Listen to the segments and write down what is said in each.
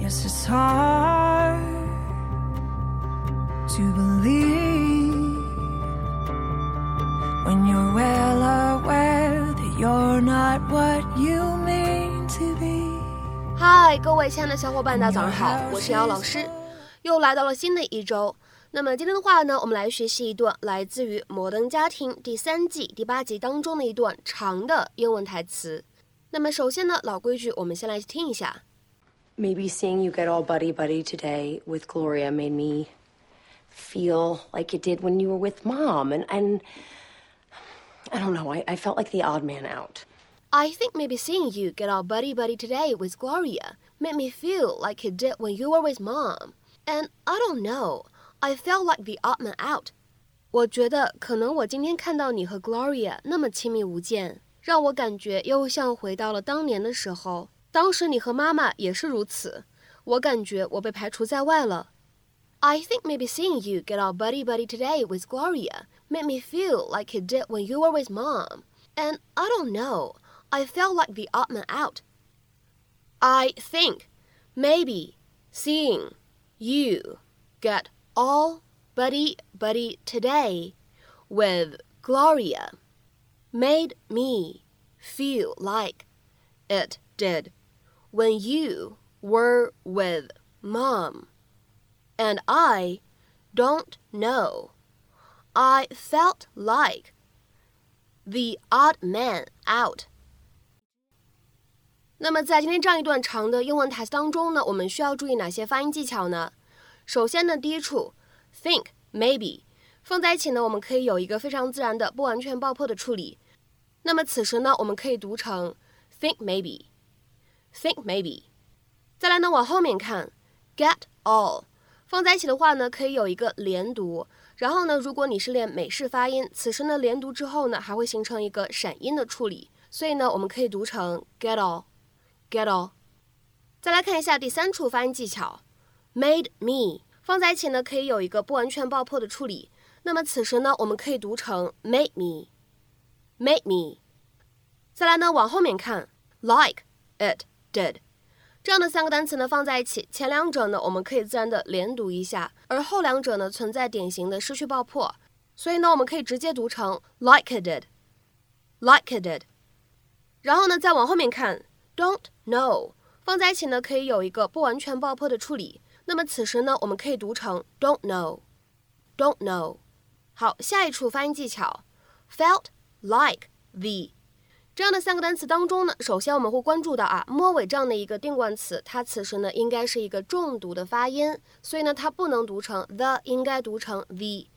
Yes, it's hard to believe when you're well aware that you're not what you mean to be. 嗨，各位亲爱的小伙伴，大家早上好，我是姚老师，又来到了新的一周。那么今天的话呢，我们来学习一段来自于《摩登家庭》第三季第八集当中的一段长的英文台词。那么首先呢，老规矩，我们先来听一下。Maybe seeing you get all buddy buddy today with Gloria made me feel like it did when you were with mom. And, and I don't know, I, I felt like the odd man out. I think maybe seeing you get all buddy buddy today with Gloria made me feel like it did when you were with mom. And I don't know, I felt like the odd man out. 我觉得可能我今天看到你和 Gloria 那么亲密无间，让我感觉又像回到了当年的时候。 当时你和妈妈也是如此，我感觉我被排除在外了。I think maybe seeing you get all buddy buddy today with Gloria made me feel like it did when you were with mom. And I don't know, I felt like the odd man out. I think maybe seeing you get all buddy buddy today with Gloria made me feel like it did when you were with mom. And I don't know. I felt like the odd man out. 那么在今天这样一段长的英文台词当中呢，我们需要注意哪些发音技巧呢？首先呢，第一处 think maybe 放在一起呢，我们可以有一个非常自然的不完全爆破的处理。那么此时呢，我们可以读成 think Think maybe。再来呢，往后面看，get all 放在一起的话呢，可以有一个连读。然后呢，如果你是练美式发音，此时呢连读之后呢，还会形成一个闪音的处理。所以呢，我们可以读成 get all，get all。再来看一下第三处发音技巧，made me 放在一起呢，可以有一个不完全爆破的处理。那么此时呢，我们可以读成 made me，made me。再来呢，往后面看，like it did。这样的三个单词呢放在一起，前两者呢我们可以自然的连读一下，而后两者呢存在典型的失去爆破，所以呢我们可以直接读成 like it did，like it did。然后呢再往后面看，don't know 放在一起呢可以有一个不完全爆破的处理，那么此时呢我们可以读成 don't know，don't know。好，下一处发音技巧，felt like the。这样的三个单词当中呢，首先我们会关注到啊，末尾这样的一个定冠词，它此时呢应该是一个重读的发音，所以呢它不能读成 the，应该读成 the。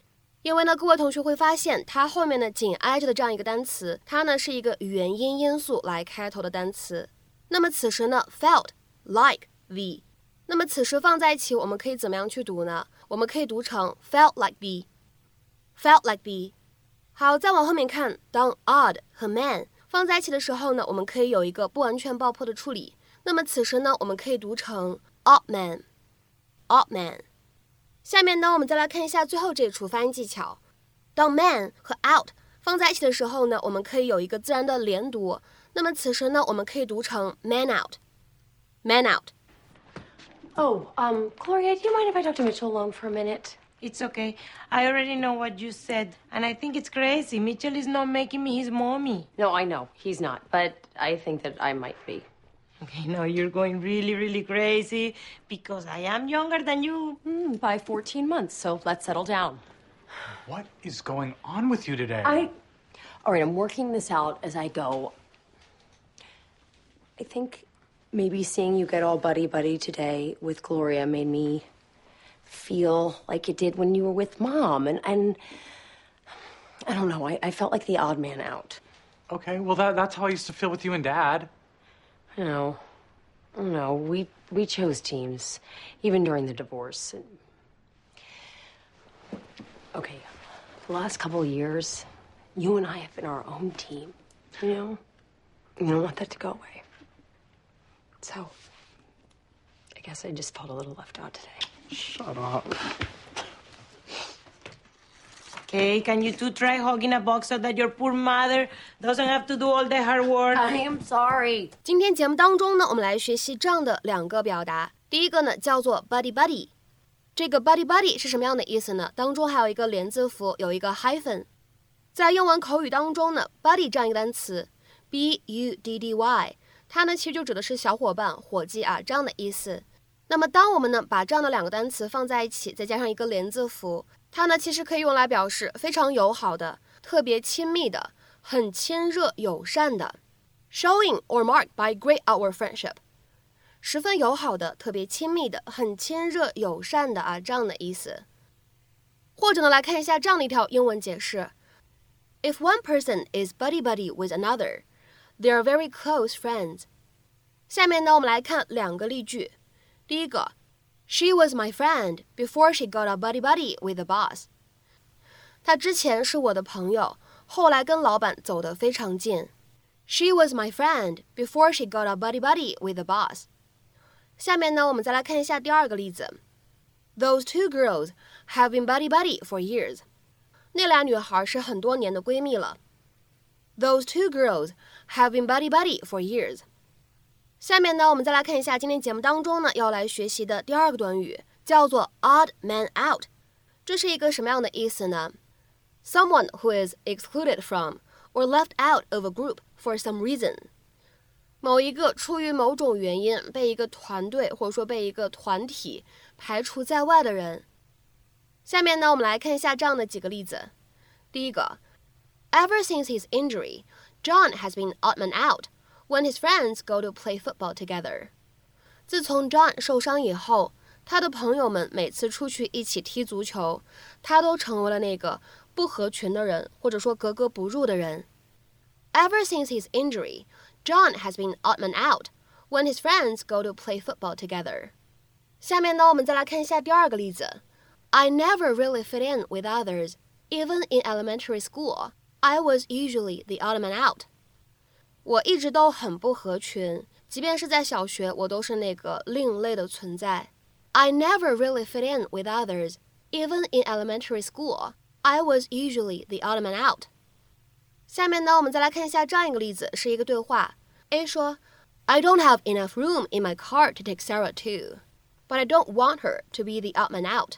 因为呢各位同学会发现，它后面呢紧挨着的这样一个单词，它呢是一个元音因素来开头的单词。那么此时呢 felt like the，那么此时放在一起，我们可以怎么样去读呢？我们可以读成 felt like the，felt like the。好，再往后面看，当 odd 和 man。放在一起的时候呢，我们可以有一个不完全爆破的处理。那么此时呢，我们可以读成 out man，out man。下面呢，我们再来看一下最后这一处发音技巧。当 man 和 out 放在一起的时候呢，我们可以有一个自然的连读。那么此时呢，我们可以读成 man out，man out。Oh, um, Gloria, do you mind if I talk to Mitchell alone for a minute? It's okay. I already know what you said, and I think it's crazy. Mitchell is not making me his mommy. No, I know. He's not. But I think that I might be. Okay, now you're going really, really crazy because I am younger than you. Mm, by 14 months, so let's settle down. What is going on with you today? I. All right, I'm working this out as I go. I think maybe seeing you get all buddy buddy today with Gloria made me feel like it did when you were with mom. And, and I don't know, I, I felt like the odd man out. Okay, well, that, that's how I used to feel with you and dad. I know. I. We, we chose teams, even during the divorce. And... Okay, the last couple of years, you and I have been our own team. You know? You don't want that to go away. So, I guess I just felt a little left out today. Shut up. Okay, can you two try hugging a box so that your poor mother doesn't have to do all the hard work? I am sorry. 今天节目当中呢，我们来学习这样的两个表达。第一个呢叫做 buddy buddy，这个 buddy buddy 是什么样的意思呢？当中还有一个连字符，有一个 hyphen。在英文口语当中呢，buddy 这样一个单词，b u d d y，它呢其实就指的是小伙伴、伙计啊这样的意思。那么当我们呢把这样的两个单词放在一起，再加上一个连字符，它呢其实可以用来表示非常友好的、特别亲密的、很亲热友善的，showing or marked by great our friendship，十分友好的、特别亲密的、很亲热友善的啊这样的意思。或者呢来看一下这样的一条英文解释。If one person is buddy buddy with another, they are very close friends. 下面呢，我们来看两个例句。第一个，She was my friend before she got a buddy buddy with the boss. 她之前是我的朋友，后来跟老板走得非常近。She was my friend before she got a buddy buddy with the boss. 下面呢，我们再来看一下第二个例子。Those two girls have been buddy buddy for years. 那俩女孩是很多年的闺蜜了。Those two girls have been buddy buddy for years。 下面呢，我们再来看一下今天节目当中呢要来学习的第二个短语，叫做 odd man out。这是一个什么样的意思呢？Someone who is excluded from or left out of a group for some reason。某一个出于某种原因被一个团队或者说被一个团体排除在外的人。下面呢，我们来看一下这样的几个例子。第一个，Ever since his injury, John has been odd man out when his friends go to play football together。自从 John 受伤以后，他的朋友们每次出去一起踢足球，他都成为了那个不合群的人，或者说格格不入的人。Ever since his injury, John has been odd man out when his friends go to play football together。下面呢，我们再来看一下第二个例子。I never really fit in with others. Even in elementary school, I was usually the odd man out. 我一直都很不合群，即便是在小学，我都是那个另类的存在。I never really fit in with others. Even in elementary school, I was usually the odd man out. 下面呢，我们再来看一下这样一个例子，是一个对话。A 说，I don't have enough room in my car to take Sarah to, but I don't want her to be the odd man out.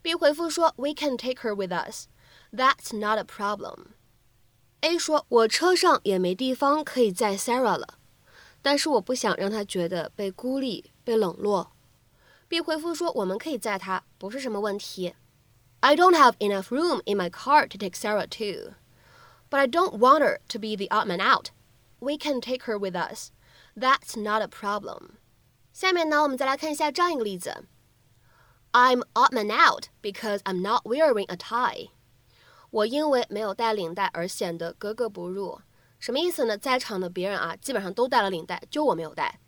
B 回复说：“We can take her with us. That's not a problem.” A 说：“我车上也没地方可以载 Sarah 了，但是我不想让她觉得被孤立、被冷落。” B 回复说：“我们可以载她，不是什么问题。” I don't have enough room in my car to take Sarah too, but I don't want her to be the odd man out. We can take her with us. That's not a problem. 下面呢，我们再来看一下这样一个例子。I'm odd man out because I'm not wearing a tie。我因为没有带领带而显得格格不入。什么意思呢？在场的别人啊，基本上都带了领带，就我没有带。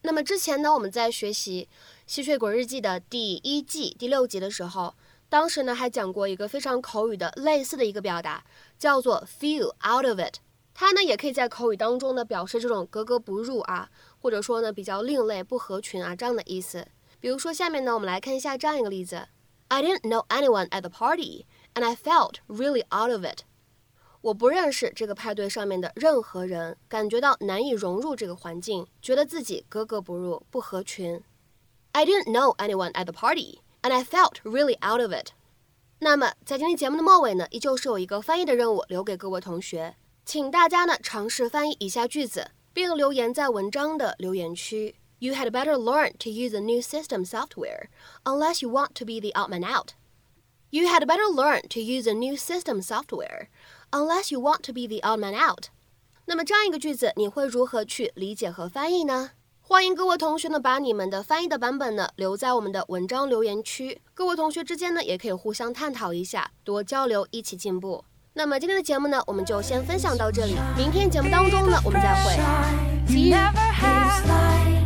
那么之前呢，我们在学习《吸血鬼日记》的第一季第六集的时候，当时呢还讲过一个非常口语的类似的一个表达，叫做 feel out of it。它呢也可以在口语当中呢表示这种格格不入啊，或者说呢比较另类、不合群啊这样的意思。比如说，下面呢，我们来看一下这样一个例子：I didn't know anyone at the party, and I felt really out of it。我不认识这个派对上面的任何人，感觉到难以融入这个环境，觉得自己格格不入，不合群。I didn't know anyone at the party, and I felt really out of it。那么，在今天节目的末尾呢，依旧是有一个翻译的任务留给各位同学，请大家呢尝试翻译以下句子，并留言在文章的留言区。You had better learn to use the new system software, unless you want to be the odd man out. You had better learn to use the new system software, unless you want to be the odd man out. 那么这样一个句子，你会如何去理解和翻译呢？欢迎各位同学呢，把你们的翻译的版本呢留在我们的文章留言区。各位同学之间呢，也可以互相探讨一下，多交流，一起进步。那么今天的节目呢，我们就先分享到这里。明天节目当中呢，我们再会。See you.